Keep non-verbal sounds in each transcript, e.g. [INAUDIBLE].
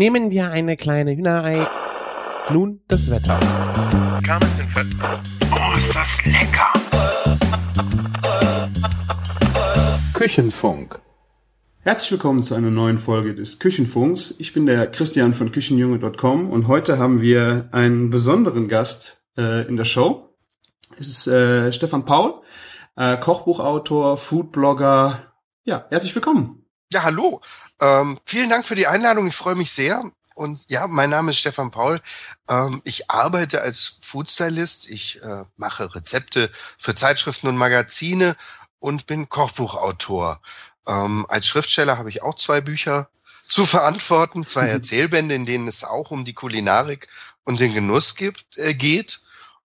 Nehmen wir eine kleine Hühnerei. Nun das Wetter. Oh, ist das lecker! Küchenfunk. Herzlich willkommen zu einer neuen Folge des Küchenfunks. Ich bin der Christian von Küchenjunge.com und heute haben wir einen besonderen Gast äh, in der Show. Es ist äh, Stefan Paul, äh, Kochbuchautor, Foodblogger. Ja, herzlich willkommen. Ja, hallo. Ähm, vielen Dank für die Einladung. Ich freue mich sehr. Und ja, mein Name ist Stefan Paul. Ähm, ich arbeite als Foodstylist. Ich äh, mache Rezepte für Zeitschriften und Magazine und bin Kochbuchautor. Ähm, als Schriftsteller habe ich auch zwei Bücher zu verantworten, zwei [LAUGHS] Erzählbände, in denen es auch um die Kulinarik und den Genuss gibt, äh, geht.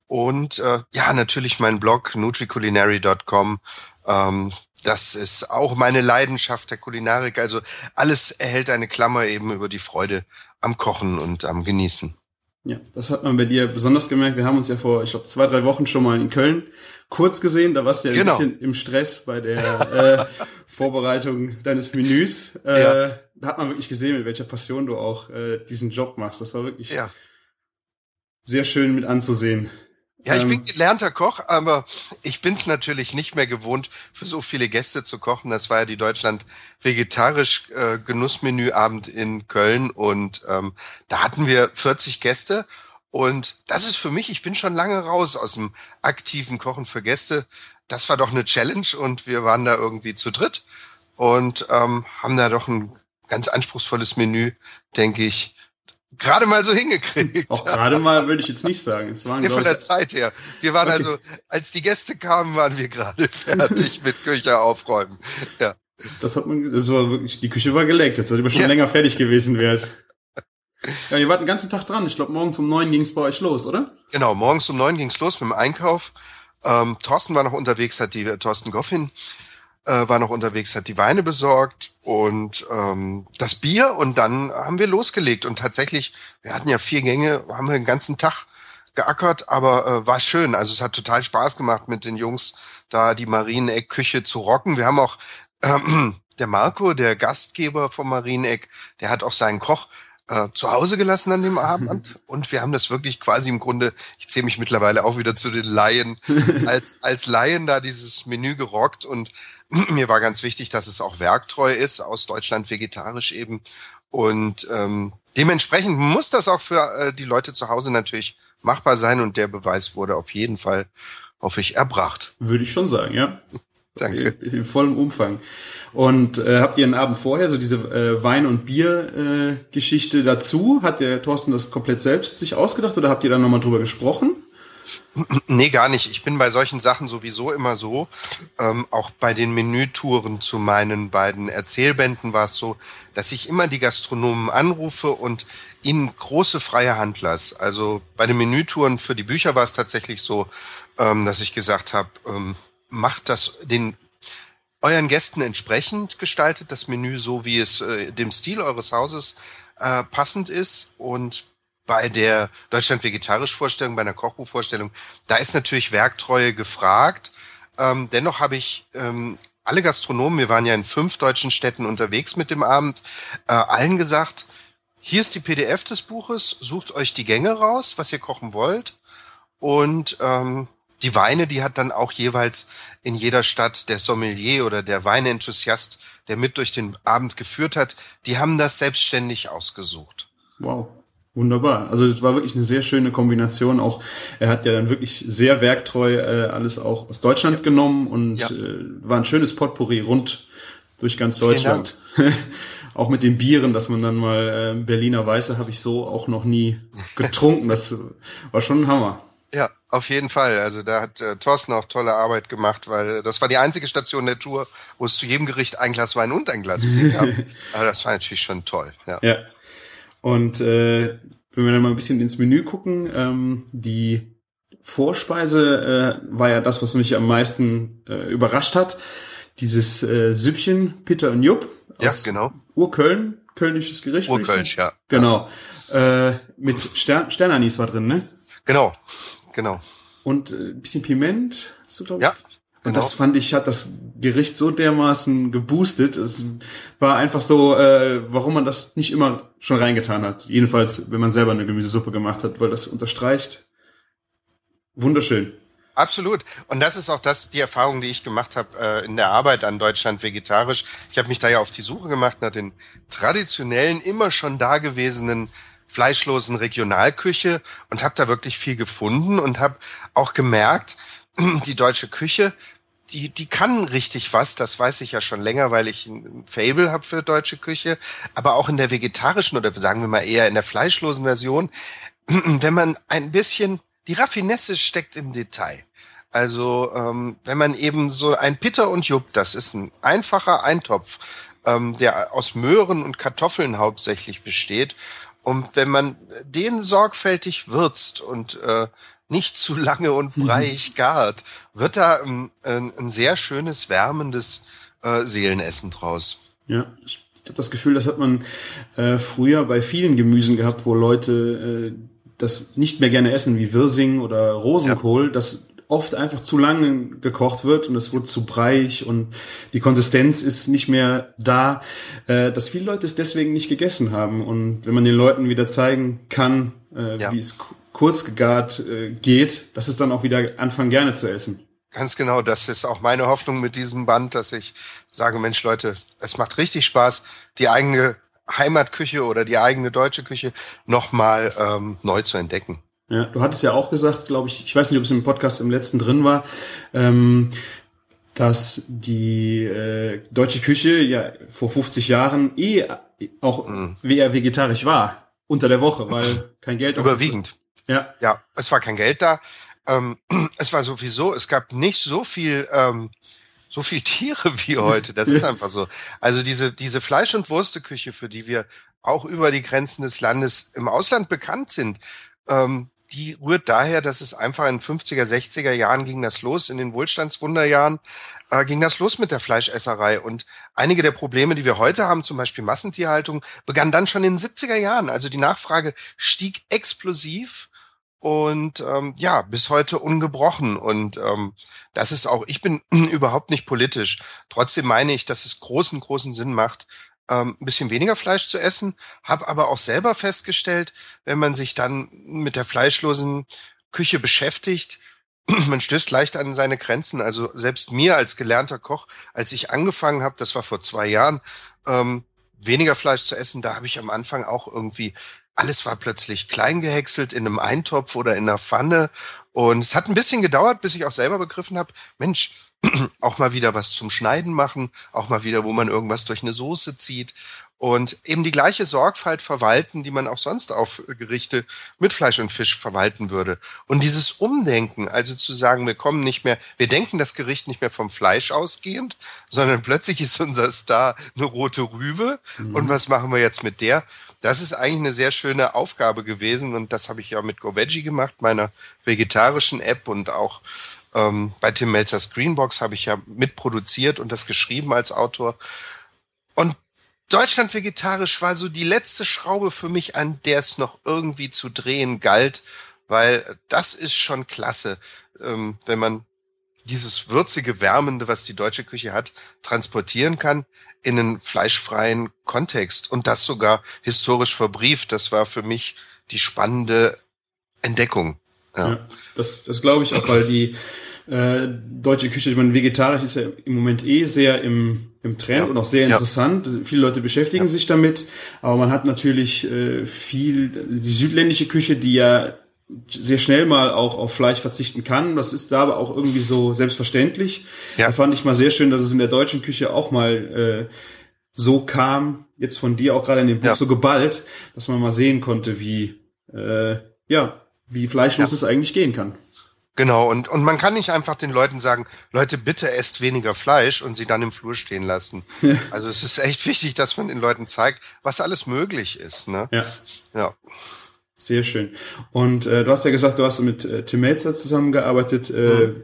Und äh, ja, natürlich mein Blog nutriculinary.com. Ähm, das ist auch meine Leidenschaft der Kulinarik. Also alles erhält eine Klammer eben über die Freude am Kochen und am Genießen. Ja, das hat man bei dir besonders gemerkt. Wir haben uns ja vor, ich glaube, zwei, drei Wochen schon mal in Köln kurz gesehen. Da warst du ja Genau. ein bisschen im Stress bei der äh, [LAUGHS] Vorbereitung deines Menüs. Äh, Ja. Da hat man wirklich gesehen, mit welcher Passion du auch äh, diesen Job machst. Das war wirklich Ja. sehr schön mit anzusehen. Ja, ich Ähm, bin gelernter Koch, aber ich bin's natürlich nicht mehr gewohnt, für so viele Gäste zu kochen. Das war ja die Deutschland vegetarisch äh, Genussmenüabend in Köln und ähm, da hatten wir 40 Gäste und das ist für mich, ich bin schon lange raus aus dem aktiven Kochen für Gäste. Das war doch eine Challenge und wir waren da irgendwie zu dritt und ähm, haben da doch ein ganz anspruchsvolles Menü, denke ich, gerade mal so hingekriegt. Auch gerade mal würde ich jetzt nicht sagen. Es waren, Nee, von der Zeit her. Wir waren Okay. also, als die Gäste kamen, waren wir gerade [LAUGHS] fertig mit Küche aufräumen. Ja. das hat man, das war wirklich, die Küche war geleckt. Jetzt sollte man schon Ja. länger fertig gewesen wären. Ja, ihr wart den ganzen Tag dran. Ich glaube, morgens um neun ging es bei euch los, oder? Genau, morgens um neun ging's los mit dem Einkauf. Ähm, Thorsten war noch unterwegs, hat die, äh, Thorsten Goffin äh, war noch unterwegs, hat die Weine besorgt und ähm, das Bier und dann haben wir losgelegt und tatsächlich, wir hatten ja vier Gänge, haben wir den ganzen Tag geackert, aber äh, war schön. Also es hat total Spaß gemacht mit den Jungs da die Marieneck-Küche zu rocken. Wir haben auch ähm, [CLEARS THROAT] der Marco, der Gastgeber vom Marieneck, der hat auch seinen Koch äh, zu Hause gelassen an dem Abend [LAUGHS] und wir haben das wirklich quasi im Grunde, ich zähle mich mittlerweile auch wieder zu den Laien, [LAUGHS] als, als Laien da dieses Menü gerockt und mir war ganz wichtig, dass es auch werktreu ist, aus Deutschland vegetarisch eben und ähm, dementsprechend muss das auch für äh, die Leute zu Hause natürlich machbar sein und der Beweis wurde auf jeden Fall, hoffe ich, erbracht. Würde ich schon sagen, ja. Danke. In, in vollem Umfang. Und äh, habt ihr einen Abend vorher so diese äh, Wein- und Bier-Geschichte äh, Geschichte dazu? Hat der Thorsten das komplett selbst sich ausgedacht oder habt ihr da nochmal drüber gesprochen? [CLEARS THROAT] Nee, gar nicht. Ich bin bei solchen Sachen sowieso immer so. Ähm, auch bei den Menütouren zu meinen beiden Erzählbänden war es so, dass ich immer die Gastronomen anrufe und ihnen große freie Hand lasse. Also bei den Menütouren für die Bücher war es tatsächlich so, ähm, dass ich gesagt habe, ähm, macht das den euren Gästen entsprechend gestaltet, das Menü so, wie es äh, dem Stil eures Hauses äh, passend ist. Und bei der Deutschland vegetarisch Vorstellung, bei einer Kochbuchvorstellung, da ist natürlich Werktreue gefragt. Ähm, dennoch habe ich ähm, alle Gastronomen, wir waren ja in fünf deutschen Städten unterwegs mit dem Abend, äh, allen gesagt, hier ist die PDF des Buches, sucht euch die Gänge raus, was ihr kochen wollt. Und ähm, die Weine, die hat dann auch jeweils in jeder Stadt der Sommelier oder der Weinenthusiast, der mit durch den Abend geführt hat, die haben das selbstständig ausgesucht. Wow. Wunderbar. Also das war wirklich eine sehr schöne Kombination. Auch er hat ja dann wirklich sehr werktreu äh, alles auch aus Deutschland genommen und Ja. äh, war ein schönes Potpourri rund durch ganz Deutschland. [LAUGHS] auch mit den Bieren, dass man dann mal äh, Berliner Weiße habe ich so auch noch nie getrunken. Das war schon ein Hammer. Ja, auf jeden Fall. Also da hat äh, Thorsten auch tolle Arbeit gemacht, weil das war die einzige Station der Tour, wo es zu jedem Gericht ein Glas Wein und ein Glas Bier gab. Aber [LAUGHS] das war natürlich schon toll. Ja. Ja. Und äh, wenn wir dann mal ein bisschen ins Menü gucken, ähm, die Vorspeise äh, war ja das, was mich am meisten äh, überrascht hat. Dieses äh, Süppchen, Pitter und Jupp. Ja, genau. Urköln, kölnisches Gericht. Urkölsch, sagen. ja. Genau. Äh, mit Stern Sternanis war drin, ne? Genau, genau. Und äh, ein bisschen Piment, hast du, glaub ich? Ja, Und das fand ich, hat das Gericht so dermaßen geboostet. Es war einfach so, äh, warum man das nicht immer schon reingetan hat. Jedenfalls, wenn man selber eine Gemüsesuppe gemacht hat, weil das unterstreicht. Wunderschön. Absolut. Und das ist auch das, die Erfahrung, die ich gemacht habe äh, in der Arbeit an Deutschland vegetarisch. Ich habe mich da ja auf die Suche gemacht nach den traditionellen, immer schon dagewesenen fleischlosen Regionalküche und habe da wirklich viel gefunden und habe auch gemerkt, [CLEARS THROAT] die deutsche Küche, die, die kann richtig was, das weiß ich ja schon länger, weil ich ein Fable habe für deutsche Küche, aber auch in der vegetarischen oder sagen wir mal eher in der fleischlosen Version, [CLEARS THROAT] wenn man ein bisschen die Raffinesse steckt im Detail. Also ähm, wenn man eben so ein Pitter und Jupp, das ist ein einfacher Eintopf, ähm, der aus Möhren und Kartoffeln hauptsächlich besteht. Und wenn man den sorgfältig würzt und äh, nicht zu lange und mhm. breiig gart, wird da ähm, ein, ein, sehr schönes, wärmendes äh, Seelenessen draus. Ja, ich habe das Gefühl, das hat man äh, früher bei vielen Gemüsen gehabt, wo Leute äh, das nicht mehr gerne essen, wie Wirsing oder Rosenkohl, ja. das oft einfach zu lange gekocht wird und es wird zu breich und die Konsistenz ist nicht mehr da, äh, dass viele Leute es deswegen nicht gegessen haben. Und wenn man den Leuten wieder zeigen kann, äh, ja. wie es kurz gegart äh, geht, dass es dann auch wieder anfangen gerne zu essen. Ganz genau, das ist auch meine Hoffnung mit diesem Band, dass ich sage, Mensch Leute, es macht richtig Spaß, die eigene Heimatküche oder die eigene deutsche Küche nochmal ähm, neu zu entdecken. Ja, du hattest ja auch gesagt, glaube ich, ich weiß nicht, ob es im Podcast im letzten drin war, ähm, dass die äh, deutsche Küche ja vor 50 Jahren eh auch mm. eher vegetarisch war unter der Woche, weil kein Geld. [LAUGHS] Überwiegend. Ja. Ja, es war kein Geld da. Ähm, [CLEARS THROAT] es war sowieso, es gab nicht so viel ähm, so viel [LAUGHS] Tiere wie heute. Das ist einfach so. Also diese, diese Fleisch- und Wursteküche, für die wir auch über die Grenzen des Landes im Ausland bekannt sind, ähm, die rührt daher, dass es einfach in 50er, 60er Jahren ging das los, in den Wohlstandswunderjahren äh, ging das los mit der Fleischesserei. Und einige der Probleme, die wir heute haben, zum Beispiel Massentierhaltung, begann dann schon in den 70er Jahren. Also die Nachfrage stieg explosiv und ähm, ja, bis heute ungebrochen. Und ähm, das ist auch, ich bin [CLEARS THROAT] überhaupt nicht politisch. Trotzdem meine ich, dass es großen, großen Sinn macht, ähm, ein bisschen weniger Fleisch zu essen, habe aber auch selber festgestellt, wenn man sich dann mit der fleischlosen Küche beschäftigt, [CLEARS THROAT] man stößt leicht an seine Grenzen. Also selbst mir als gelernter Koch, als ich angefangen habe, das war vor zwei Jahren, ähm, weniger Fleisch zu essen, da habe ich am Anfang auch irgendwie alles war plötzlich klein gehäckselt in einem Eintopf oder in einer Pfanne. Und es hat ein bisschen gedauert, bis ich auch selber begriffen habe, Mensch, [CLEARS THROAT] auch mal wieder was zum Schneiden machen, auch mal wieder, wo man irgendwas durch eine Soße zieht und eben die gleiche Sorgfalt verwalten, die man auch sonst auf Gerichte mit Fleisch und Fisch verwalten würde. Und dieses Umdenken, also zu sagen, wir kommen nicht mehr, wir denken das Gericht nicht mehr vom Fleisch ausgehend, sondern plötzlich ist unser Star eine rote Rübe. Mhm. Und was machen wir jetzt mit der? Das ist eigentlich eine sehr schöne Aufgabe gewesen und das habe ich ja mit GoVeggie gemacht, meiner vegetarischen App und auch ähm, bei Tim Melzers Greenbox habe ich ja mitproduziert und das geschrieben als Autor. Und Deutschland vegetarisch war so die letzte Schraube für mich, an der es noch irgendwie zu drehen galt, weil das ist schon klasse, ähm, wenn man dieses würzige, wärmende, was die deutsche Küche hat, transportieren kann in einen fleischfreien Kontext und das sogar historisch verbrieft. Das war für mich die spannende Entdeckung. Ja, ja das, das glaube ich auch, weil die äh, deutsche Küche, ich meine, vegetarisch ist ja im Moment eh sehr im, im Trend ja. und auch sehr interessant. Ja. Viele Leute beschäftigen sich damit, aber man hat natürlich äh, viel, die südländische Küche, die ja sehr schnell mal auch auf Fleisch verzichten kann. Das ist da aber auch irgendwie so selbstverständlich. Ja. Da fand ich mal sehr schön, dass es in der deutschen Küche auch mal äh, so kam, jetzt von dir auch gerade in dem Buch ja. so geballt, dass man mal sehen konnte, wie äh, ja, wie fleischlos ja. es eigentlich gehen kann. Genau, und, und man kann nicht einfach den Leuten sagen, Leute, bitte esst weniger Fleisch und sie dann im Flur stehen lassen. Ja. [LAUGHS] Also es ist echt wichtig, dass man den Leuten zeigt, was alles möglich ist. Ne? Ja. ja. Sehr schön. Und äh, du hast ja gesagt, du hast mit äh, Tim Melzer zusammengearbeitet. Äh, mhm.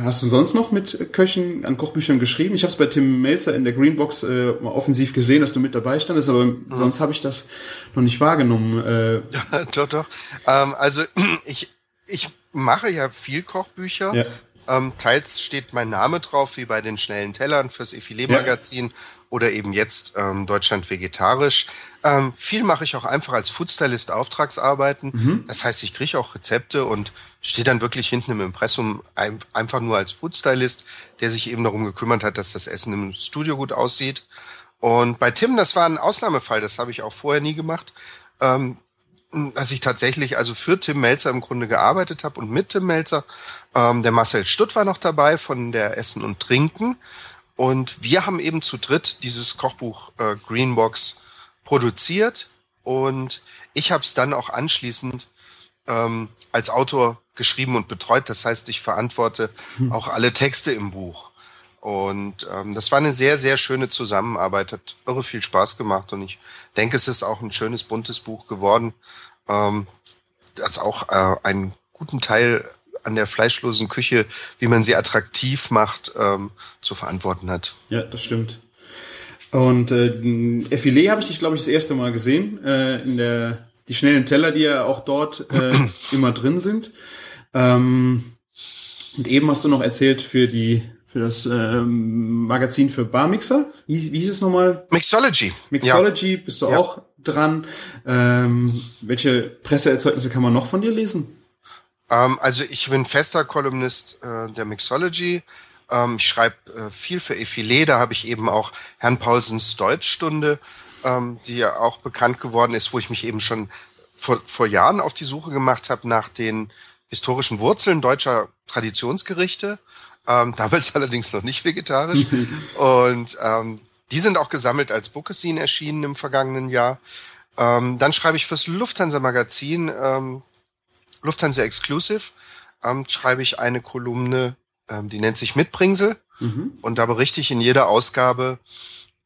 Hast du sonst noch mit Köchen an Kochbüchern geschrieben? Ich habe es bei Tim Melzer in der Greenbox äh, mal offensiv gesehen, dass du mit dabei standest, aber mhm. sonst habe ich das noch nicht wahrgenommen. Äh, ja, [LAUGHS] doch, doch. Ähm, also [CLEARS THROAT] ich, ich mache ja viel Kochbücher. Ja. Ähm, teils steht mein Name drauf, wie bei den schnellen Tellern fürs Effilé-Magazin ja. Oder eben jetzt ähm, Deutschland vegetarisch. Ähm, viel mache ich auch einfach als Foodstylist Auftragsarbeiten. Mhm. Das heißt, ich kriege auch Rezepte und stehe dann wirklich hinten im Impressum ein, einfach nur als Foodstylist, der sich eben darum gekümmert hat, dass das Essen im Studio gut aussieht. Und bei Tim, das war ein Ausnahmefall, das habe ich auch vorher nie gemacht. Ähm, dass ich tatsächlich also für Tim Melzer im Grunde gearbeitet habe und mit Tim Melzer. Ähm, der Marcel Stutt war noch dabei von der Essen und Trinken. Und wir haben eben zu dritt dieses Kochbuch äh, Greenbox produziert. Und ich habe es dann auch anschließend ähm, als Autor geschrieben und betreut. Das heißt, ich verantworte hm. auch alle Texte im Buch. Und ähm, das war eine sehr, sehr schöne Zusammenarbeit, hat irre viel Spaß gemacht und ich denke, es ist auch ein schönes, buntes Buch geworden, ähm, das auch äh, einen guten Teil an der fleischlosen Küche, wie man sie attraktiv macht, ähm, zu verantworten hat. Ja, das stimmt. Und äh, Effilé habe ich dich, glaube ich, das erste Mal gesehen, äh, in der die schnellen Teller, die ja auch dort äh, immer drin sind. Ähm, und eben hast du noch erzählt für die für das ähm, Magazin für Barmixer. Wie, wie hieß es nochmal? Mixology. Mixology, ja. bist du ja. auch dran. Ähm, welche Presseerzeugnisse kann man noch von dir lesen? Ähm, also ich bin fester Kolumnist äh, der Mixology. Ähm, ich schreibe äh, viel für Effilé. Da habe ich eben auch Herrn Paulsens Deutschstunde, ähm, die ja auch bekannt geworden ist, wo ich mich eben schon vor, vor Jahren auf die Suche gemacht habe nach den historischen Wurzeln deutscher Traditionsgerichte ähm, [LAUGHS] damals allerdings noch nicht vegetarisch. [LAUGHS] und ähm, die sind auch gesammelt als Bookesin erschienen im vergangenen Jahr. Ähm, dann schreibe ich fürs Lufthansa Magazin, ähm, Lufthansa Exclusive, ähm, schreibe ich eine Kolumne, ähm, die nennt sich Mitbringsel. Mhm. Und da berichte ich in jeder Ausgabe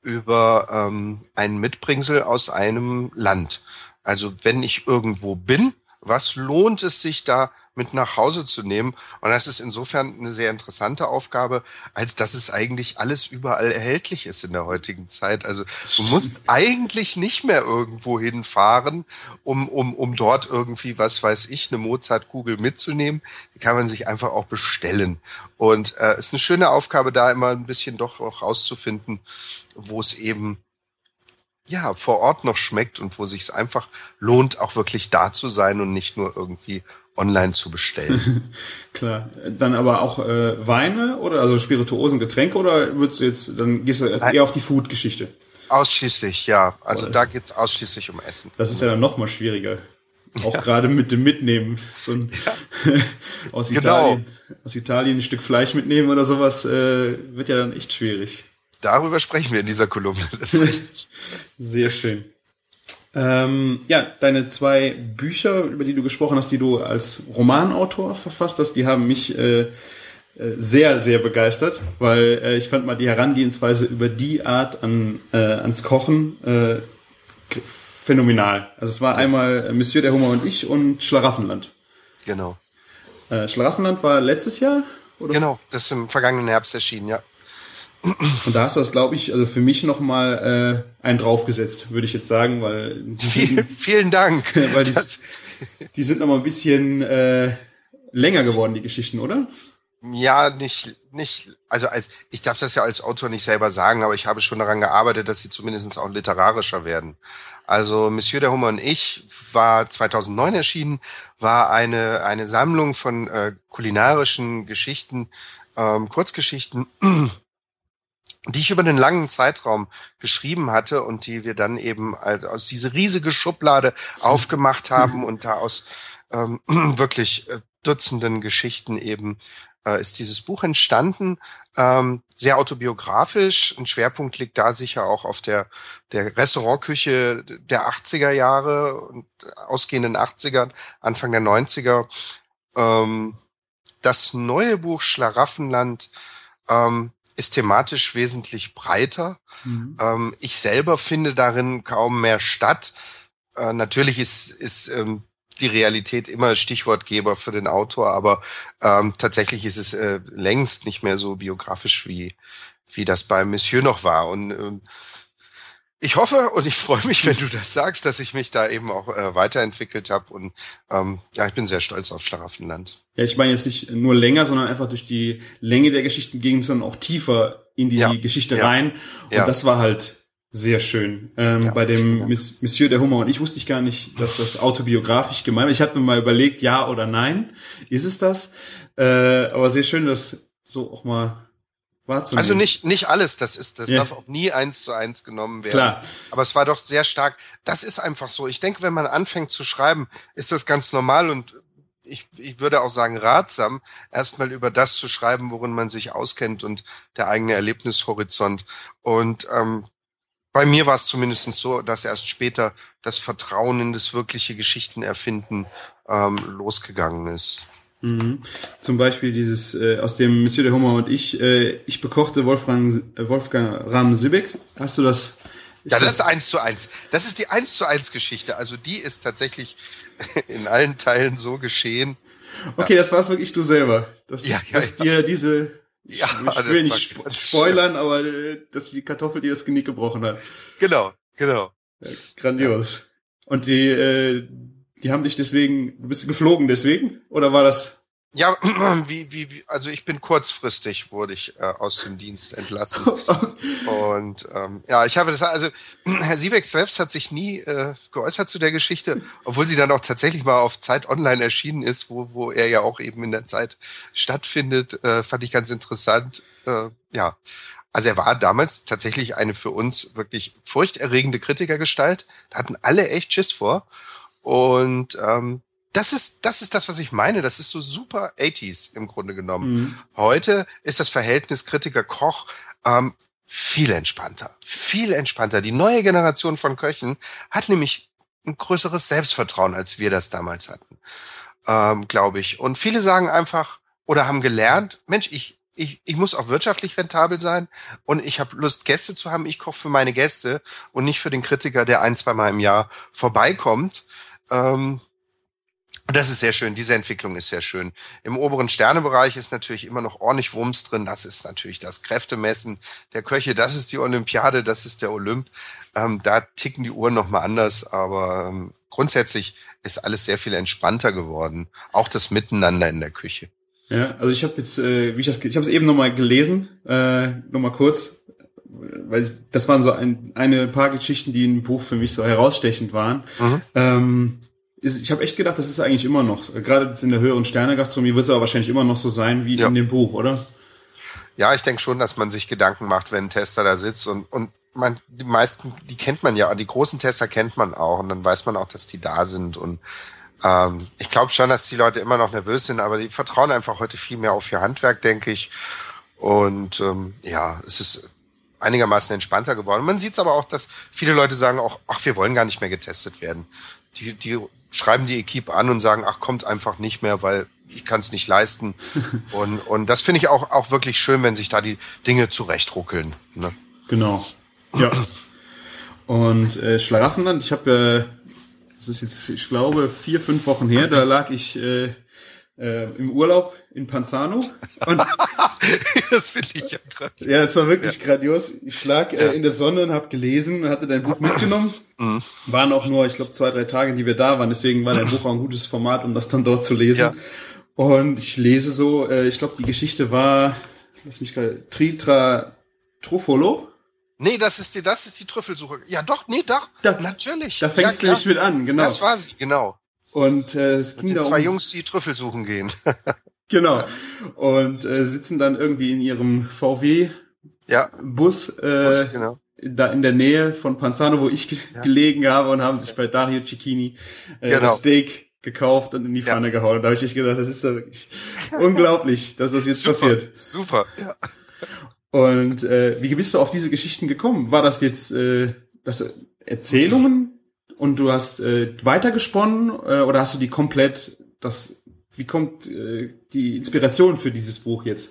über ähm, ein Mitbringsel aus einem Land. Also wenn ich irgendwo bin, was lohnt es sich da mit nach Hause zu nehmen. Und das ist insofern eine sehr interessante Aufgabe, als dass es eigentlich alles überall erhältlich ist in der heutigen Zeit. Also du musst eigentlich nicht mehr irgendwo hinfahren, um, um, um dort irgendwie, was weiß ich, eine Mozartkugel mitzunehmen. Die kann man sich einfach auch bestellen. Und es äh, ist eine schöne Aufgabe, da immer ein bisschen doch auch rauszufinden, wo es eben ja, vor Ort noch schmeckt und wo sich es einfach lohnt, auch wirklich da zu sein und nicht nur irgendwie online zu bestellen. [LAUGHS] Klar. Dann aber auch äh, Weine oder also Spirituosen, Getränke oder würdest du jetzt, dann gehst du eher auf die Food-Geschichte? Ausschließlich, ja. Also oder? da geht's ausschließlich um Essen. Das ist ja dann noch mal schwieriger. Auch ja. gerade mit dem Mitnehmen. So ein ja. [LAUGHS] aus genau. Italien, aus Italien ein Stück Fleisch mitnehmen oder sowas, äh, wird ja dann echt schwierig. Darüber sprechen wir in dieser Kolumne, das ist richtig. [LAUGHS] Sehr schön. Ähm, ja, deine zwei Bücher, über die du gesprochen hast, die du als Romanautor verfasst hast, die haben mich äh, äh, sehr, sehr begeistert, weil äh, ich fand mal die Herangehensweise über die Art an, äh, ans Kochen äh, phänomenal. Also es war einmal Monsieur der Hummer und ich und Schlaraffenland. Genau. Äh, Schlaraffenland war letztes Jahr? Oder? Genau, das ist im vergangenen Herbst erschienen, ja. Und da hast du das, glaube ich, also für mich nochmal äh, einen draufgesetzt, würde ich jetzt sagen, weil vielen, vielen Dank. [LAUGHS] weil die, die sind nochmal ein bisschen äh, länger geworden, die Geschichten, oder? Ja, nicht, nicht, also als ich darf das ja als Autor nicht selber sagen, aber ich habe schon daran gearbeitet, dass sie zumindest auch literarischer werden. Also Monsieur der Hummer und ich war 2009 erschienen, war eine, eine Sammlung von äh, kulinarischen Geschichten, ähm, Kurzgeschichten die ich über einen langen Zeitraum geschrieben hatte und die wir dann eben aus diese riesige Schublade aufgemacht haben und da aus ähm, [CLEARS THROAT] wirklich äh, Dutzenden Geschichten eben äh, ist dieses Buch entstanden. Ähm, sehr autobiografisch. Ein Schwerpunkt liegt da sicher auch auf der, der Restaurantküche der 80er Jahre und ausgehenden 80er, Anfang der 90er. Ähm, das neue Buch Schlaraffenland ähm, ist thematisch wesentlich breiter. Mhm. Ähm, ich selber finde darin kaum mehr statt. Äh, natürlich ist, ist ähm, die Realität immer Stichwortgeber für den Autor, aber ähm, tatsächlich ist es äh, längst nicht mehr so biografisch wie, wie das bei Monsieur noch war. Und ähm, ich hoffe und ich freue mich, wenn du das sagst, dass ich mich da eben auch äh, weiterentwickelt habe und ähm, ja, ich bin sehr stolz auf Schlaraffenland. Ja, ich meine jetzt nicht nur länger, sondern einfach durch die Länge der Geschichten ging es dann auch tiefer in die ja. Geschichte ja. rein und ja. das war halt sehr schön. Ähm, bei dem Monsieur der Hummer und ich wusste ich gar nicht, dass das autobiografisch gemeint war. Ich hatte mir mal überlegt, ja oder nein, ist es das? Äh, aber sehr schön, das so auch mal wahrzunehmen. Also nicht, nicht alles, das ist, das ja. darf auch nie eins zu eins genommen werden. Klar. Aber es war doch sehr stark. Das ist einfach so. Ich denke, wenn man anfängt zu schreiben, ist das ganz normal und ich, ich würde auch sagen ratsam, erstmal über das zu schreiben, worin man sich auskennt und der eigene Erlebnishorizont. Und ähm, bei mir war es zumindest so, dass erst später das Vertrauen in das wirkliche Geschichtenerfinden ähm, losgegangen ist. Mhm. Zum Beispiel dieses äh, aus dem Monsieur de Hummer und ich, äh, ich bekochte Wolfgang, äh, Wolfgang Rahm Sibek. Hast du das? Ja, das ist eins zu eins. Das ist die eins zu eins Geschichte. Also die ist tatsächlich [LAUGHS] in allen Teilen so geschehen. Okay, ja. das war's wirklich du selber. Dass, ja, ja, dass ja. dir diese ja, ich will nicht spoilern, aber äh, dass die Kartoffel dir das Genick gebrochen hat. Genau, genau. Ja, grandios. Und die, äh, die haben dich deswegen, du bist geflogen deswegen? Oder war das? Ja, [CLEARS THROAT] wie, wie, wie, also ich bin kurzfristig, wurde ich äh, aus dem Dienst entlassen. [LAUGHS] Und ähm, ja, ich habe das, also [CLEARS THROAT] Herr Siebeck selbst hat sich nie äh, geäußert zu der Geschichte, obwohl sie dann auch tatsächlich mal auf Zeit Online erschienen ist, wo, wo er ja auch eben in der Zeit stattfindet, äh, fand ich ganz interessant. Äh, ja, also er war damals tatsächlich eine für uns wirklich furchterregende Kritikergestalt. Da hatten alle echt Schiss vor. Und ähm, das ist, das ist das, was ich meine. Das ist so super 80s im Grunde genommen. Mhm. Heute ist das Verhältnis Kritiker-Koch ähm, viel entspannter. Viel entspannter. Die neue Generation von Köchen hat nämlich ein größeres Selbstvertrauen, als wir das damals hatten, ähm, glaube ich. Und viele sagen einfach oder haben gelernt, Mensch, ich, ich, ich muss auch wirtschaftlich rentabel sein und ich habe Lust, Gäste zu haben. Ich koche für meine Gäste und nicht für den Kritiker, der ein, zwei Mal im Jahr vorbeikommt ähm, das ist sehr schön. Diese Entwicklung ist sehr schön. Im oberen Sternebereich ist natürlich immer noch ordentlich Wumms drin. Das ist natürlich das Kräftemessen der Köche. Das ist die Olympiade. Das ist der Olymp. Ähm, da ticken die Uhren nochmal anders. Aber ähm, grundsätzlich ist alles sehr viel entspannter geworden. Auch das Miteinander in der Küche. Ja, also ich habe jetzt, äh, wie ich das, ich habe es eben nochmal gelesen, äh, nochmal kurz, weil das waren so ein, eine paar Geschichten, die im Buch für mich so herausstechend waren. Mhm. Ähm, ich habe echt gedacht, das ist eigentlich immer noch, gerade jetzt in der höheren Sterne-Gastronomie wird es aber wahrscheinlich immer noch so sein wie ja. in dem Buch, oder? Ja, ich denke schon, dass man sich Gedanken macht, wenn ein Tester da sitzt und, und man, die meisten, die kennt man ja, die großen Tester kennt man auch und dann weiß man auch, dass die da sind und ähm, ich glaube schon, dass die Leute immer noch nervös sind, aber die vertrauen einfach heute viel mehr auf ihr Handwerk, denke ich. Und ähm, ja, es ist einigermaßen entspannter geworden. Man sieht es aber auch, dass viele Leute sagen auch, ach, wir wollen gar nicht mehr getestet werden. Die, die schreiben die Equipe an und sagen, ach, kommt einfach nicht mehr, weil ich kann es nicht leisten. [LAUGHS] und, und das finde ich auch, auch wirklich schön, wenn sich da die Dinge zurechtruckeln. Ne? Genau. Ja. Und äh, Schlaraffenland, ich habe, äh, das ist jetzt, ich glaube, vier, fünf Wochen her, da lag ich äh, äh, im Urlaub in Panzano. Und [LAUGHS] das finde ich ja gerade. Ja, es war wirklich ja. grandios. Ich lag äh, in der Sonne und habe gelesen, hatte dein Buch mitgenommen. Mhm. Waren auch nur, ich glaube, zwei, drei Tage, die wir da waren. Deswegen war dein Buch auch ein gutes Format, um das dann dort zu lesen. Ja. Und ich lese so, äh, ich glaube, die Geschichte war, lass mich gerade, Tritra Truffolo. Nee, das ist die, das ist die Trüffelsuche. Ja, doch, nee, doch, da, natürlich. Da fängt es ja, nämlich mit an, genau. Das war sie, genau. Und äh, es ging da zwei Jungs, die Trüffel suchen gehen. [LAUGHS] genau. Und äh, sitzen dann irgendwie in ihrem VW ja. Bus, äh, Bus genau. da in der Nähe von Panzano, wo ich ja. gelegen habe und haben sich bei Dario Cicchini äh, genau. das Steak gekauft und in die Pfanne ja. gehauen. Da habe ich echt gedacht, das ist ja wirklich [LAUGHS] unglaublich, dass das jetzt super, passiert. Super, ja. Und äh, wie bist du auf diese Geschichten gekommen? War das jetzt äh, das Erzählungen und du hast äh, weitergesponnen äh, oder hast du die komplett das wie kommt äh, die Inspiration für dieses Buch jetzt?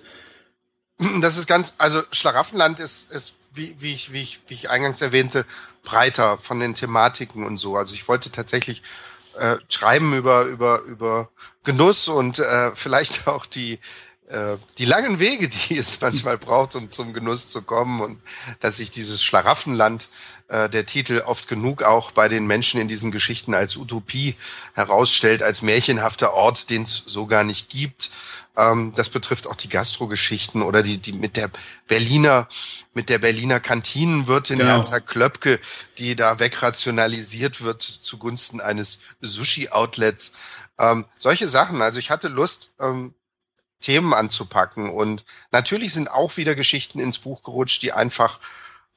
Das ist ganz also Schlaraffenland ist ist wie, wie, ich, wie, ich, wie ich eingangs erwähnte, breiter von den Thematiken und so. Also ich wollte tatsächlich äh, schreiben über, über, über Genuss und äh, [LAUGHS] vielleicht auch die, äh, die langen Wege, die [LAUGHS] es manchmal braucht, um zum Genuss zu kommen und dass sich dieses Schlaraffenland, äh, der Titel oft genug auch bei den Menschen in diesen Geschichten als Utopie herausstellt, als märchenhafter Ort, den es so gar nicht gibt. Ähm, das betrifft auch die Gastrogeschichten oder die, die mit der Berliner, mit der Berliner Kantinenwirtin Genau. Hertha Klöpke, die da wegrationalisiert wird zugunsten eines Sushi-Outlets. Ähm, solche Sachen. Also ich hatte Lust, ähm, Themen anzupacken. Und natürlich sind auch wieder Geschichten ins Buch gerutscht, die einfach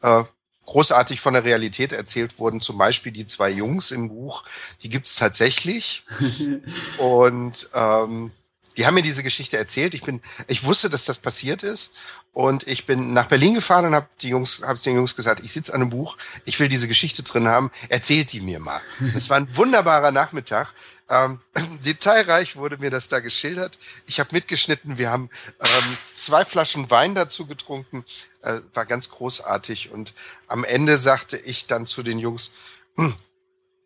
äh, großartig von der Realität erzählt wurden. Zum Beispiel die zwei Jungs im Buch, die gibt's tatsächlich. [LAUGHS] Und ähm, die haben mir diese Geschichte erzählt. Ich bin, ich wusste, dass das passiert ist. Und ich bin nach Berlin gefahren und habe die Jungs, habe den Jungs gesagt, ich sitze an einem Buch, ich will diese Geschichte drin haben, erzählt die mir mal. [LAUGHS] Es war ein wunderbarer Nachmittag. Ähm, [CLEARS THROAT] detailreich wurde mir das da geschildert. Ich habe mitgeschnitten, wir haben ähm, zwei Flaschen Wein dazu getrunken, äh, war ganz großartig. Und am Ende sagte ich dann zu den Jungs, hm,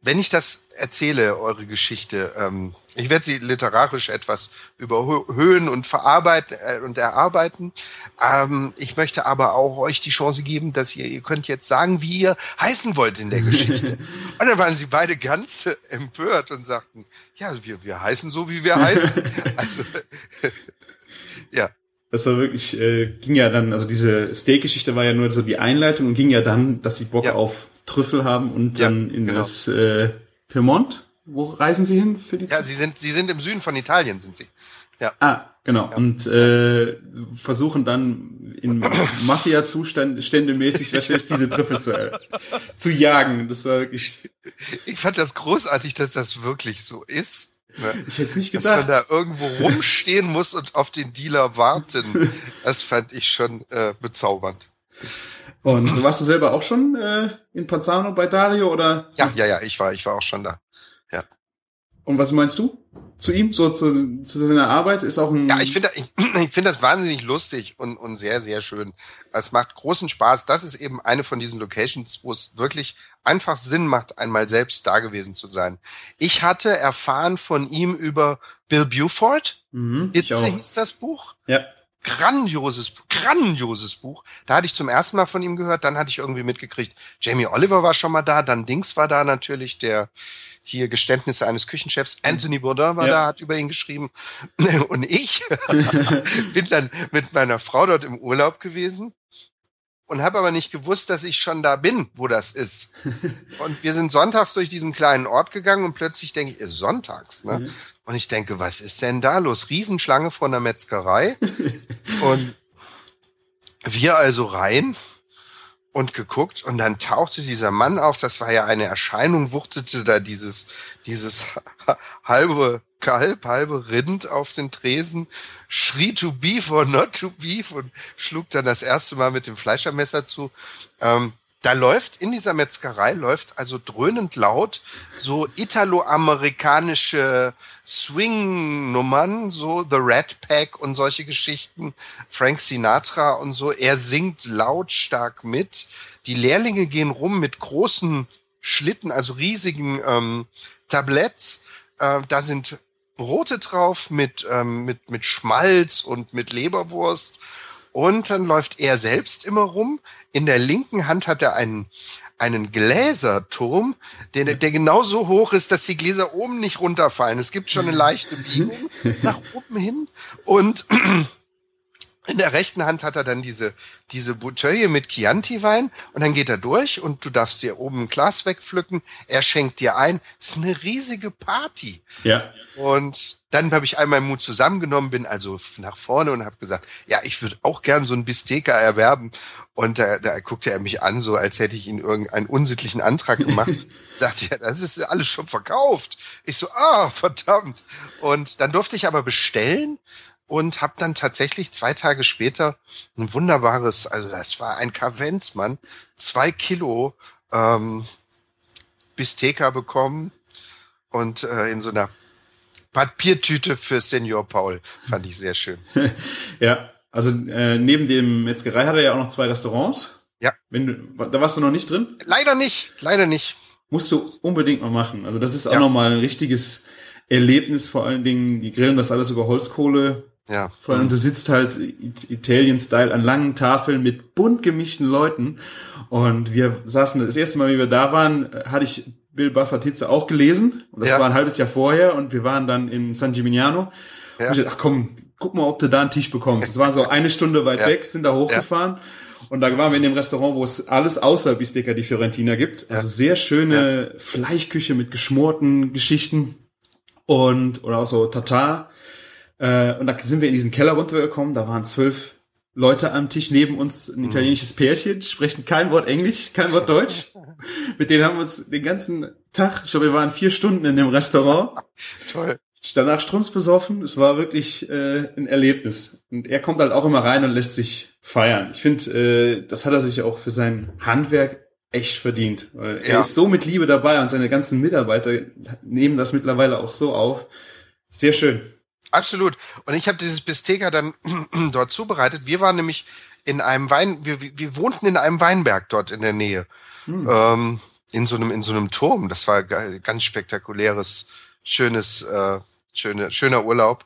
wenn ich das erzähle, eure Geschichte, ähm, ich werde sie literarisch etwas überhöhen und verarbeiten äh, und erarbeiten. Ähm, ich möchte aber auch euch die Chance geben, dass ihr, ihr könnt jetzt sagen, wie ihr heißen wollt in der Geschichte. [LAUGHS] und dann waren sie beide ganz [LAUGHS] empört und sagten, ja, wir, wir heißen so, wie wir heißen. [LAUGHS] also, ja. Das war wirklich, äh, ging ja dann, also diese Steak-Geschichte war ja nur so die Einleitung und ging ja dann, dass sie Bock Ja. auf Trüffel haben und Ja, dann in genau. das äh, Piemont. Wo reisen sie hin für die? Ja, sie sind, sie sind im Süden von Italien, sind sie. Ja. Ah, genau. Und äh, versuchen dann in [COUGHS] Mafia-Zustand ständemäßig wahrscheinlich diese Trüffel zu, zu jagen. Das war wirklich, Ich fand das großartig, dass das wirklich so ist. Ne? ich hätte es nicht Dass man gedacht. da irgendwo rumstehen muss und auf den Dealer warten. [LAUGHS] Das fand ich schon äh, bezaubernd. Und warst du selber auch schon äh, in Panzano bei Dario oder? Ja, ja, ja, ich war, ich war auch schon da. Und was meinst du zu ihm? So zu, zu seiner Arbeit ist auch ein. Ja, ich finde, ich, [CLEARS THROAT] ich finde das wahnsinnig lustig und, und sehr, sehr schön. Es macht großen Spaß. Das ist eben eine von diesen Locations, wo es wirklich einfach Sinn macht, einmal selbst da gewesen zu sein. Ich hatte erfahren von ihm über Bill Buford. mhm, auch. hieß das Buch. Ja. Grandioses, grandioses Buch. Da hatte ich zum ersten Mal von ihm gehört, dann hatte ich irgendwie mitgekriegt, Jamie Oliver war schon mal da, dann Dings war da natürlich, der hier Geständnisse eines Küchenchefs, Anthony Bourdain war Ja. da, hat über ihn geschrieben. [LAUGHS] Und ich [LAUGHS] bin dann mit meiner Frau dort im Urlaub gewesen und habe aber nicht gewusst, dass ich schon da bin, wo das ist. [LAUGHS] Und wir sind sonntags durch diesen kleinen Ort gegangen und plötzlich denke ich, ist sonntags, ne? Mhm. Und ich denke, was ist denn da los? Riesenschlange vor einer Metzgerei. [LAUGHS] und wir also rein und geguckt und dann tauchte dieser Mann auf, das war ja eine Erscheinung, wuchtete da dieses, dieses [LAUGHS] halbe Kalb, halbe Rind auf den Tresen, schrie to beef or not to beef und schlug dann das erste Mal mit dem Fleischermesser zu. Ähm, da läuft in dieser Metzgerei läuft also dröhnend laut so italo-amerikanische Swing-Nummern, so The Rat Pack und solche Geschichten, Frank Sinatra und so. Er singt lautstark mit. Die Lehrlinge gehen rum mit großen Schlitten, also riesigen ähm, Tabletts. Äh, da sind Brote drauf mit, ähm, mit, mit Schmalz und mit Leberwurst. Und dann läuft er selbst immer rum. In der linken Hand hat er einen, einen Gläserturm, der, der genauso hoch ist, dass die Gläser oben nicht runterfallen. Es gibt schon eine leichte Biegung [LAUGHS] nach oben hin. Und in der rechten Hand hat er dann diese, diese Bouteille mit Chianti-Wein und dann geht er durch und du darfst dir oben ein Glas wegpflücken. Er schenkt dir ein. Es ist eine riesige Party. Ja. Und dann habe ich all meinen Mut zusammengenommen, bin also nach vorne und habe gesagt, ja, ich würde auch gern so einen Bisteka erwerben. Und da, da guckte er mich an, so als hätte ich ihn irgendeinen unsittlichen Antrag gemacht. [LAUGHS] Sagte, ja, das ist alles schon verkauft. Ich so, ah, verdammt. Und dann durfte ich aber bestellen und habe dann tatsächlich zwei Tage später ein wunderbares, also das war ein Kavenzmann, zwei Kilo ähm, Bisteka bekommen und äh, in so einer Papiertüte für Senior Paul. Fand ich sehr schön. [LAUGHS] Ja, also äh, neben dem Metzgerei hat er ja auch noch zwei Restaurants. Ja. Wenn du, da warst du noch nicht drin? Leider nicht, leider nicht. Musst du unbedingt mal machen. Also das ist auch Ja. nochmal ein richtiges Erlebnis. Vor allen Dingen, die grillen das alles über Holzkohle. Ja. Vor allem, du sitzt halt Italien-Style an langen Tafeln mit bunt gemischten Leuten. Und wir saßen, das erste Mal, wie wir da waren, hatte ich Bill Buffett Hitze auch gelesen. Und das Ja. war ein halbes Jahr vorher. Und wir waren dann in San Gimignano. Ja. Und ich dachte, ach komm, guck mal, ob du da einen Tisch bekommst. Es war so eine Stunde weit [LAUGHS] Ja. weg, sind da hochgefahren. Und da waren wir in dem Restaurant, wo es alles außer Bistecca di Fiorentina gibt. Also sehr schöne Fleischküche mit geschmorten Geschichten und oder auch so Tatar. Äh, und da sind wir in diesen Keller runtergekommen. Da waren zwölf Leute am Tisch neben uns, ein italienisches Pärchen, sprechen kein Wort Englisch, kein Wort Deutsch. [LAUGHS] Mit denen haben wir uns den ganzen Tag, ich glaube, wir waren vier Stunden in dem Restaurant. [LAUGHS] Toll. Danach strunzbesoffen. Es war wirklich äh, ein Erlebnis. Und er kommt halt auch immer rein und lässt sich feiern. Ich finde, äh, das hat er sich auch für sein Handwerk echt verdient. Weil er Ja. ist so mit Liebe dabei und seine ganzen Mitarbeiter nehmen das mittlerweile auch so auf. Sehr schön. Absolut. Und ich habe dieses Bistecca dann [CLEARS THROAT] dort zubereitet. Wir waren nämlich in einem Wein, wir, wir- wohnten in einem Weinberg dort in der Nähe. Ähm, in so einem, in so einem Turm. Das war ganz spektakuläres, schönes, äh, schöne, schöner Urlaub.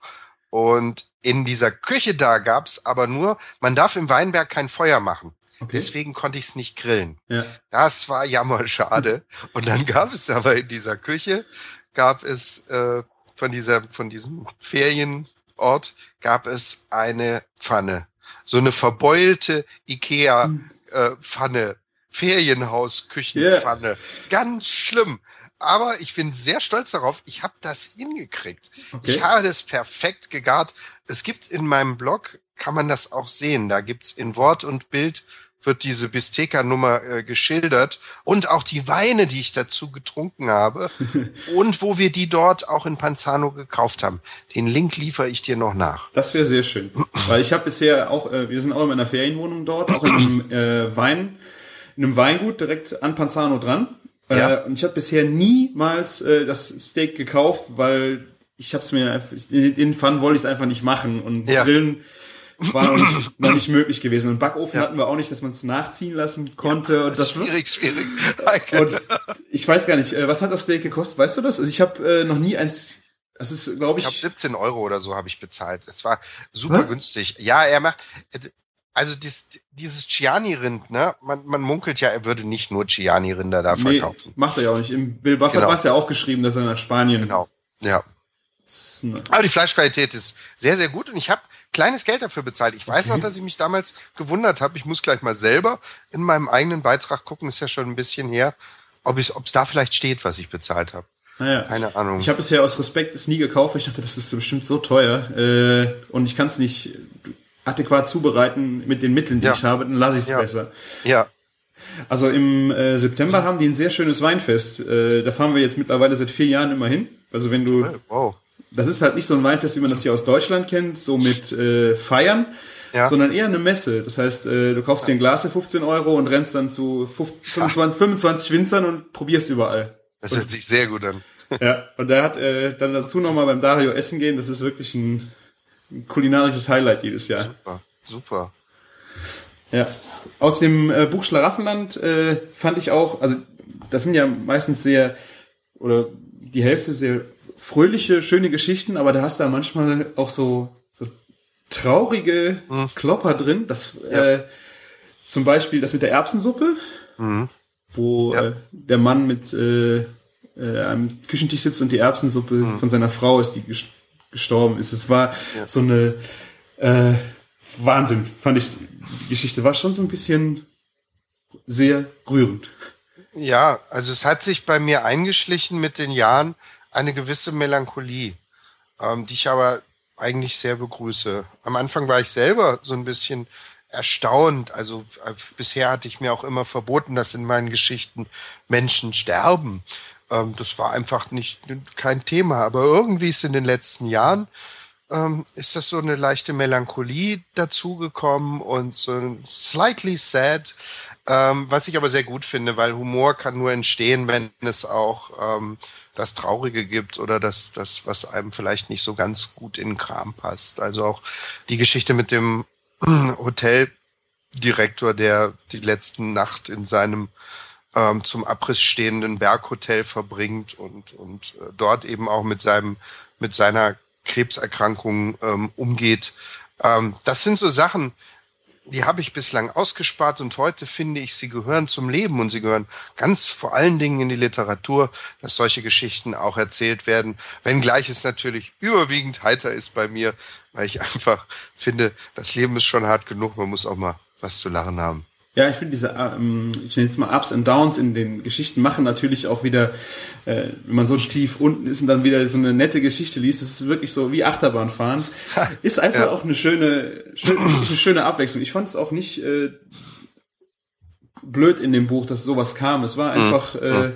Und in dieser Küche da gab's aber nur, man darf im Weinberg kein Feuer machen. Okay. Deswegen konnte ich es nicht grillen. Ja. Das war jammerschade. Und dann gab es aber in dieser Küche, gab es äh, von dieser, von diesem Ferienort, gab es eine Pfanne. So eine verbeulte Ikea-Pfanne. Ferienhaus-Küchenpfanne. Ganz schlimm. Aber ich bin sehr stolz darauf, ich habe das hingekriegt. Okay. Ich habe das perfekt gegart. Es gibt in meinem Blog, kann man das auch sehen, da gibt's in Wort und Bild wird diese Bistecca-Nummer äh, geschildert und auch die Weine, die ich dazu getrunken habe [LAUGHS] und wo wir die dort auch in Panzano gekauft haben. Den Link liefere ich dir noch nach. Das wäre sehr schön. Weil ich habe bisher auch, äh, wir sind auch in einer Ferienwohnung dort, auch in einem äh, Wein, in einem Weingut direkt an Panzano dran. Ja. Äh, und ich habe bisher niemals äh, das Steak gekauft, weil ich habe es mir einfach, in den Fun wollte ich es einfach nicht machen und Ja. Grillen war noch nicht, [CLEARS THROAT] noch nicht möglich gewesen. Und Backofen Ja. hatten wir auch nicht, dass man es nachziehen lassen konnte. und das schwierig, schwierig. [LAUGHS] und ich weiß gar nicht, äh, was hat das Steak gekostet? Weißt du das? Also ich habe äh, noch nie eins. Das ist, glaube Ich ich. habe 17 Euro oder so habe ich bezahlt. Es war super Was? günstig. Ja, er macht, also dies, dieses Chiani-Rind, ne? Man, man munkelt ja, er würde nicht nur Chiani-Rinder da Nee, verkaufen. macht er ja auch nicht. Im Bill Buffett Genau. war es ja auch geschrieben, dass er nach Spanien. Genau. Ja. ein- Aber die Fleischqualität ist sehr, sehr gut und ich habe kleines Geld dafür bezahlt. Ich weiß Okay. noch, dass ich mich damals gewundert habe. Ich muss gleich mal selber in meinem eigenen Beitrag gucken, ist ja schon ein bisschen her, ob es da vielleicht steht, was ich bezahlt habe. Naja. Keine Ahnung. Ich habe bisher aus Respekt es nie gekauft, ich dachte, das ist bestimmt so teuer. Äh, und ich kann es nicht adäquat zubereiten mit den Mitteln, die Ja. ich habe, dann lasse ich es Ja. besser. ja, Also im äh, September haben die ein sehr schönes Weinfest. Äh, da fahren wir jetzt mittlerweile seit vier Jahren immer hin. Also wenn du, wow. Das ist halt nicht so ein Weinfest, wie man das hier aus Deutschland kennt, so mit äh, Feiern, Ja. sondern eher eine Messe. Das heißt, äh, du kaufst dir ein Glas für 15 Euro und rennst dann zu 15, 25, 25 Winzern und probierst überall. Das hört sich sehr gut an. Ja, und der hat äh, dann dazu nochmal beim Dario essen gehen. Das ist wirklich ein, ein kulinarisches Highlight jedes Jahr. Super. Super. Ja. Aus dem äh, Buch Schlaraffenland äh, fand ich auch, also das sind ja meistens sehr, oder die Hälfte sehr fröhliche, schöne Geschichten, aber da hast du da manchmal auch so, so traurige Mhm. Klopper drin. Das, äh, zum Beispiel das mit der Erbsensuppe, Mhm. wo Ja. äh, der Mann mit äh, äh, am Küchentisch sitzt und die Erbsensuppe von seiner Frau ist, die ges- gestorben ist. Es war Mhm. Ja. so eine äh, Wahnsinn, fand ich. Die Geschichte war schon so ein bisschen sehr rührend. Ja, also es hat sich bei mir eingeschlichen mit den Jahren eine gewisse Melancholie, ähm, die ich aber eigentlich sehr begrüße. Am Anfang war ich selber so ein bisschen erstaunt. Also äh, bisher hatte ich mir auch immer verboten, dass in meinen Geschichten Menschen sterben. Ähm, das war einfach nicht kein Thema. Aber irgendwie ist in den letzten Jahren ähm, ist das so eine leichte Melancholie dazugekommen und so ein slightly sad, ähm, was ich aber sehr gut finde, weil Humor kann nur entstehen, wenn es auch ähm, das Traurige gibt oder das, das, was einem vielleicht nicht so ganz gut in den Kram passt. Also auch die Geschichte mit dem [CLEARS THROAT] Hoteldirektor, der die letzten Nacht in seinem ähm, zum Abriss stehenden Berghotel verbringt und, und äh, dort eben auch mit seinem, mit seiner Krebserkrankungen ähm, umgeht. Ähm, das sind so Sachen, die habe ich bislang ausgespart und heute finde ich, sie gehören zum Leben und sie gehören ganz vor allen Dingen in die Literatur, dass solche Geschichten auch erzählt werden, wenngleich es natürlich überwiegend heiter ist bei mir, weil ich [LAUGHS] einfach finde, das Leben ist schon hart genug, man muss auch mal was zu lachen haben. Ja, ich finde diese, ähm, ich nenne jetzt mal Ups und Downs in den Geschichten machen natürlich auch wieder, äh, wenn man so tief unten ist und dann wieder so eine nette Geschichte liest, das ist wirklich so wie Achterbahnfahren. Ist einfach ja. auch eine schöne, schön, eine schöne Abwechslung. Ich fand es auch nicht äh, blöd in dem Buch, dass sowas kam. Es war mhm. einfach äh,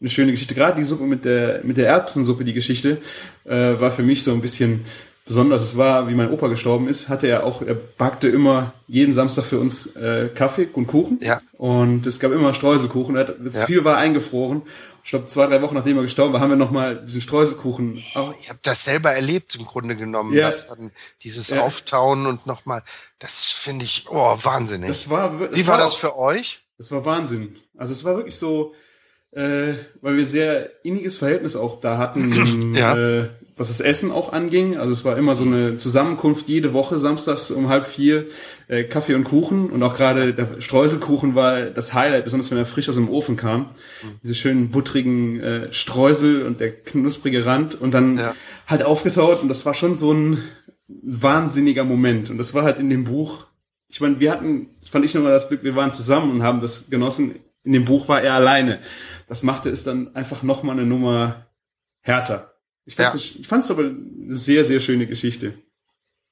eine schöne Geschichte. Gerade die Suppe mit der mit der Erbsensuppe, die Geschichte, äh, war für mich so ein bisschen besonders. Es war, wie mein Opa gestorben ist, hatte er auch, er backte immer jeden Samstag für uns äh, Kaffee und Kuchen. Ja. Und es gab immer Streuselkuchen. Er hat, ja. Viel war eingefroren. Ich glaube, zwei, drei Wochen nachdem er gestorben war, haben wir nochmal diesen Streuselkuchen. Oh, ich habe das selber erlebt im Grunde genommen. Ja. Das dann dieses ja. Auftauen und nochmal, das finde ich, oh, wahnsinnig. Das war, das wie war, war das für euch? Das war Wahnsinn. Also es war wirklich so, äh, weil wir ein sehr inniges Verhältnis auch da hatten. [CLEARS THROAT] ja. Äh, was das Essen auch anging. Also es war immer so eine Zusammenkunft jede Woche samstags um halb vier äh, Kaffee und Kuchen und auch gerade der Streuselkuchen war das Highlight, besonders wenn er frisch aus dem Ofen kam. Diese schönen buttrigen äh, Streusel und der knusprige Rand und dann ja. halt aufgetaut und das war schon so ein wahnsinniger Moment und das war halt in dem Buch. Ich meine, wir hatten, fand ich nochmal das Glück, wir waren zusammen und haben das genossen. In dem Buch war er alleine. Das machte es dann einfach nochmal eine Nummer härter. Ich fand es ja. aber eine sehr, sehr schöne Geschichte.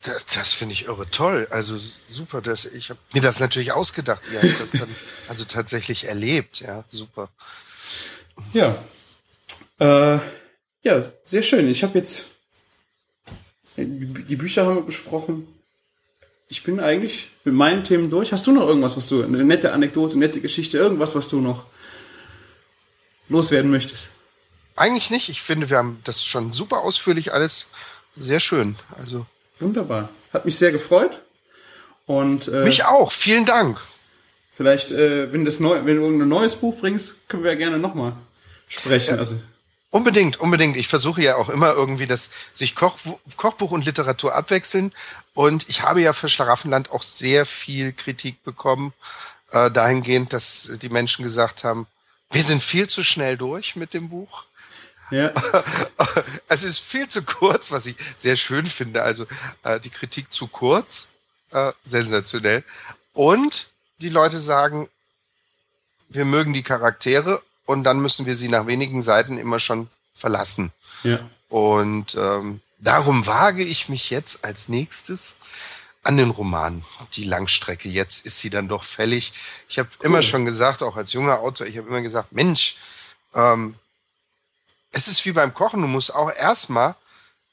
Das, das finde ich irre toll. Also super, dass ich habe mir das natürlich ausgedacht. Ihr habt das dann [LAUGHS] also tatsächlich erlebt. Ja, super. Ja. Äh, ja, sehr schön. Ich habe jetzt die Bücher haben wir besprochen. Ich bin eigentlich mit meinen Themen durch. Hast du noch irgendwas, was du, eine nette Anekdote, eine nette Geschichte, irgendwas, was du noch loswerden möchtest? Eigentlich nicht. Ich finde, wir haben das schon super ausführlich alles sehr schön. Also wunderbar. Hat mich sehr gefreut. Und äh, mich auch. Vielen Dank. Vielleicht, äh, wenn das neu, wenn du ein neues Buch bringst, können wir ja gerne nochmal sprechen. Ja, also unbedingt, unbedingt. Ich versuche ja auch immer irgendwie, dass sich Koch, Kochbuch und Literatur abwechseln. Und ich habe ja für Schlaraffenland auch sehr viel Kritik bekommen, äh, dahingehend, dass die Menschen gesagt haben, wir sind viel zu schnell durch mit dem Buch. Ja. [LAUGHS] es ist viel zu kurz, was ich sehr schön finde. Also äh, die Kritik zu kurz, äh, sensationell. Und die Leute sagen, wir mögen die Charaktere und dann müssen wir sie nach wenigen Seiten immer schon verlassen. Ja. Und ähm, darum wage ich mich jetzt als nächstes an den Roman, die Langstrecke. Jetzt ist sie dann doch fällig. Ich habe cool. immer schon gesagt, auch als junger Autor, ich habe immer gesagt, Mensch, ähm, es ist wie beim Kochen, du musst auch erstmal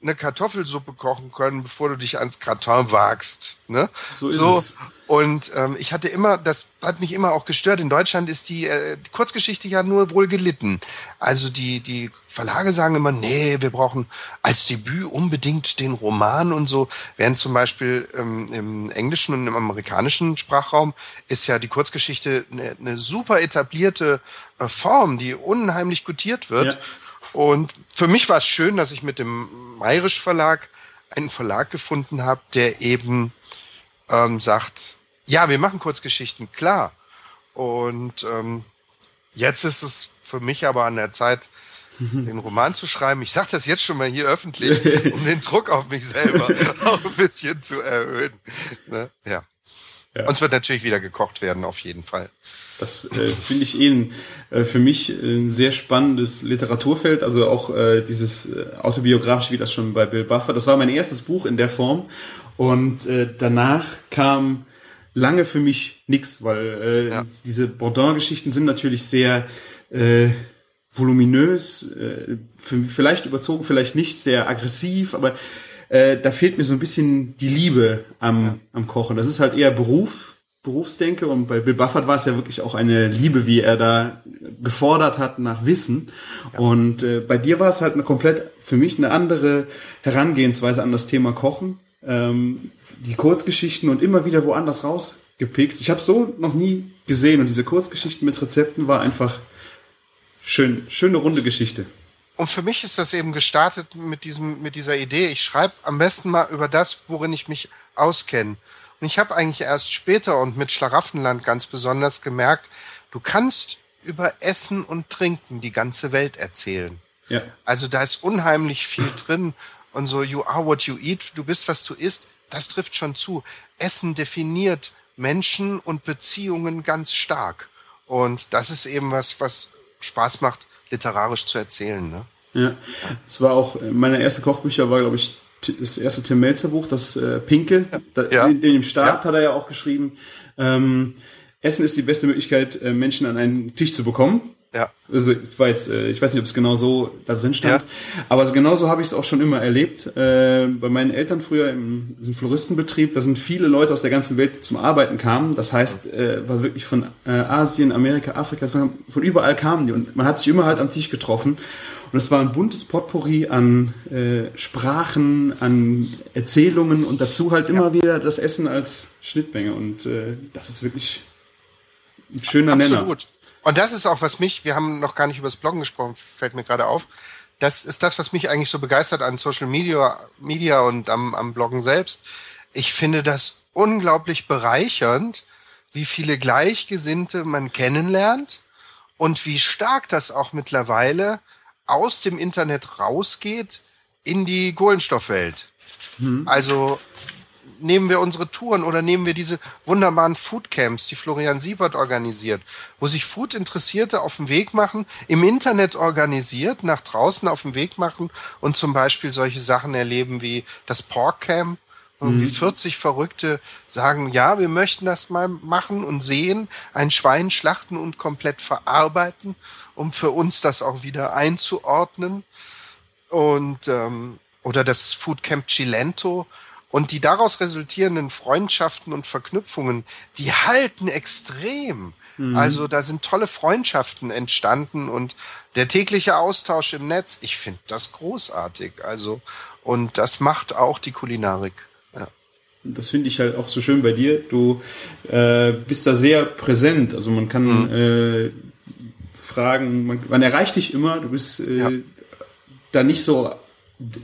eine Kartoffelsuppe kochen können, bevor du dich ans Gratin wagst. Ne? So ist so. es. Und ähm, ich hatte immer, das hat mich immer auch gestört. In Deutschland ist die, äh, die Kurzgeschichte ja nur wohl gelitten. Also die, die Verlage sagen immer, nee, wir brauchen als Debüt unbedingt den Roman und so. Während zum Beispiel ähm, im englischen und im amerikanischen Sprachraum ist ja die Kurzgeschichte eine, eine super etablierte äh, Form, die unheimlich gutiert wird. Ja. Und für mich war es schön, dass ich mit dem Mayrisch Verlag einen Verlag gefunden habe, der eben ähm, sagt, ja, wir machen Kurzgeschichten, klar. Und ähm, jetzt ist es für mich aber an der Zeit, den Roman zu schreiben. Ich sage das jetzt schon mal hier öffentlich, um den Druck auf mich selber [LAUGHS] auch ein bisschen zu erhöhen. Ne? Ja. ja. Und es wird natürlich wieder gekocht werden, auf jeden Fall. Das äh, finde ich eh äh, für mich ein sehr spannendes Literaturfeld, also auch äh, dieses äh, autobiografische, wie das schon bei Bill Buffer. Das war mein erstes Buch in der Form und äh, danach kam lange für mich nix, weil äh, ja. diese Bourdin-Geschichten sind natürlich sehr voluminös, äh, vielleicht überzogen, vielleicht nicht, sehr aggressiv, aber da fehlt mir so ein bisschen die Liebe am, ja. am Kochen. Das ist halt eher Beruf, Berufsdenke und bei Bill Buffett war es ja wirklich auch eine Liebe, wie er da gefordert hat nach Wissen. Ja. Und äh, bei dir war es halt eine komplett für mich eine andere Herangehensweise an das Thema Kochen. Ähm, die Kurzgeschichten und immer wieder woanders rausgepickt. Ich habe so noch nie gesehen und diese Kurzgeschichten mit Rezepten war einfach schön, schöne runde Geschichte. und für mich ist das eben gestartet mit diesem, mit dieser Idee. Ich schreibe am besten mal über das, worin ich mich auskenne. Und ich habe eigentlich erst später und mit Schlaraffenland ganz besonders gemerkt, du kannst über Essen und Trinken die ganze Welt erzählen. Ja. Also da ist unheimlich viel [CLEARS THROAT] drin und so, you are what you eat, du bist, was du isst, das trifft schon zu. Essen definiert Menschen und Beziehungen ganz stark. Und das ist eben was, was Spaß macht, literarisch zu erzählen. Ne? Ja, es war auch, meine erste Kochbücher war, glaube ich, das erste Tim Melzer Buch, das äh, Pinke. Da, ja. In, in, dem Start ja. hat er ja auch geschrieben, ähm, Essen ist die beste Möglichkeit, äh, Menschen an einen Tisch zu bekommen. Ja. Also ich war jetzt, äh, ich weiß nicht, ob es genau so da drin stand, ja. aber genauso habe ich es auch schon immer erlebt. Äh, bei meinen Eltern früher im, im Floristenbetrieb, da sind viele Leute aus der ganzen Welt zum Arbeiten kamen. Das heißt, äh, war wirklich von äh, Asien, Amerika, Afrika, von überall kamen die und man hat sich immer halt am Tisch getroffen. Und es war ein buntes Potpourri an äh, Sprachen, an Erzählungen und dazu halt immer ja. wieder das Essen als Schnittmenge. Und äh, das ist wirklich ein schöner Absolut. Nenner. Absolut. Und das ist auch, was mich, wir haben noch gar nicht über das Bloggen gesprochen, fällt mir gerade auf. Das ist das, was mich eigentlich so begeistert an Social Media, Media und am, am Bloggen selbst. Ich finde das unglaublich bereichernd, wie viele Gleichgesinnte man kennenlernt und wie stark das auch mittlerweile aus dem Internet rausgeht in die Kohlenstoffwelt. Mhm. Also nehmen wir unsere Touren oder nehmen wir diese wunderbaren Foodcamps, die Florian Siebert organisiert, wo sich Food-Interessierte auf den Weg machen, im Internet organisiert, nach draußen auf den Weg machen und zum Beispiel solche Sachen erleben wie das Pork Camp, irgendwie 40 mhm. Verrückte sagen, ja, wir möchten das mal machen und sehen, ein Schwein schlachten und komplett verarbeiten, um für uns das auch wieder einzuordnen. Und ähm, oder das Foodcamp Cilento, und die daraus resultierenden Freundschaften und Verknüpfungen, die halten extrem. Mhm. Also da sind tolle Freundschaften entstanden und der tägliche Austausch im Netz, ich finde das großartig. Also, und das macht auch die Kulinarik. Das finde ich halt auch so schön bei dir. Du äh, bist da sehr präsent. Also man kann mhm. äh, fragen, man, man, erreicht dich immer. Du bist äh, ja. da nicht so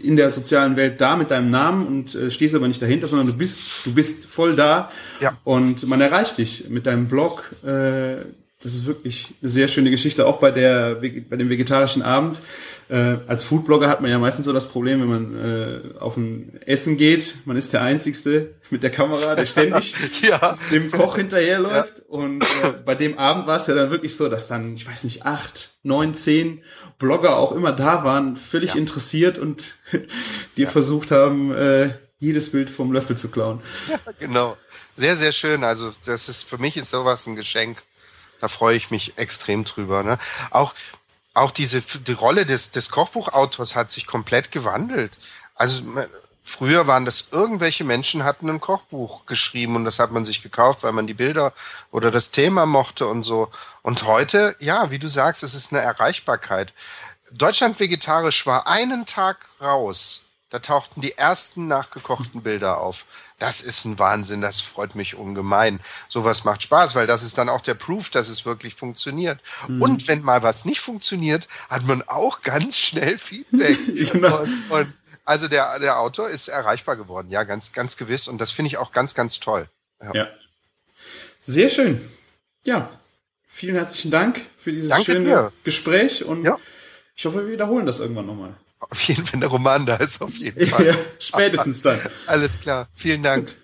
in der sozialen Welt da mit deinem Namen und äh, stehst aber nicht dahinter, sondern du bist, du bist voll da ja. und man erreicht dich mit deinem Blog. Äh, das ist wirklich eine sehr schöne Geschichte, auch bei der bei dem vegetarischen Abend. Äh, als Foodblogger hat man ja meistens so das Problem, wenn man äh, auf ein Essen geht, man ist der Einzigste [LAUGHS] mit der Kamera, der ständig [LAUGHS] ja. dem Koch hinterherläuft. Ja. Und äh, bei dem Abend war es ja dann wirklich so, dass dann, ich weiß nicht, acht, neun, zehn Blogger auch immer da waren, völlig ja. interessiert und [LAUGHS] dir versucht haben, äh, jedes Bild vom Löffel zu klauen. Ja, genau. Sehr, sehr schön. Also das ist für mich ist sowas ein Geschenk. Da freue ich mich extrem drüber. Ne? Auch, auch diese die Rolle des, des Kochbuchautors hat sich komplett gewandelt. Also früher waren das irgendwelche Menschen hatten ein Kochbuch geschrieben und das hat man sich gekauft, weil man die Bilder oder das Thema mochte und so. Und heute, ja, wie du sagst, es ist eine Erreichbarkeit. Deutschland vegetarisch war einen Tag raus. Da tauchten die ersten nachgekochten Bilder auf. Das ist ein Wahnsinn, das freut mich ungemein. Sowas macht Spaß, weil das ist dann auch der Proof, dass es wirklich funktioniert. Mhm. Und wenn mal was nicht funktioniert, hat man auch ganz schnell Feedback. [LAUGHS] genau. und, und also der, der Autor ist erreichbar geworden, ja, ganz, ganz gewiss. Und das finde ich auch ganz, ganz toll. Ja. ja. Sehr schön. Ja, vielen herzlichen Dank für dieses Danke schöne dir. Gespräch und ja. ich hoffe, wir wiederholen das irgendwann nochmal. Auf jeden Fall, wenn der Roman da ist, auf jeden [LAUGHS] Fall. ja, spätestens dann. Alles klar. Vielen Dank.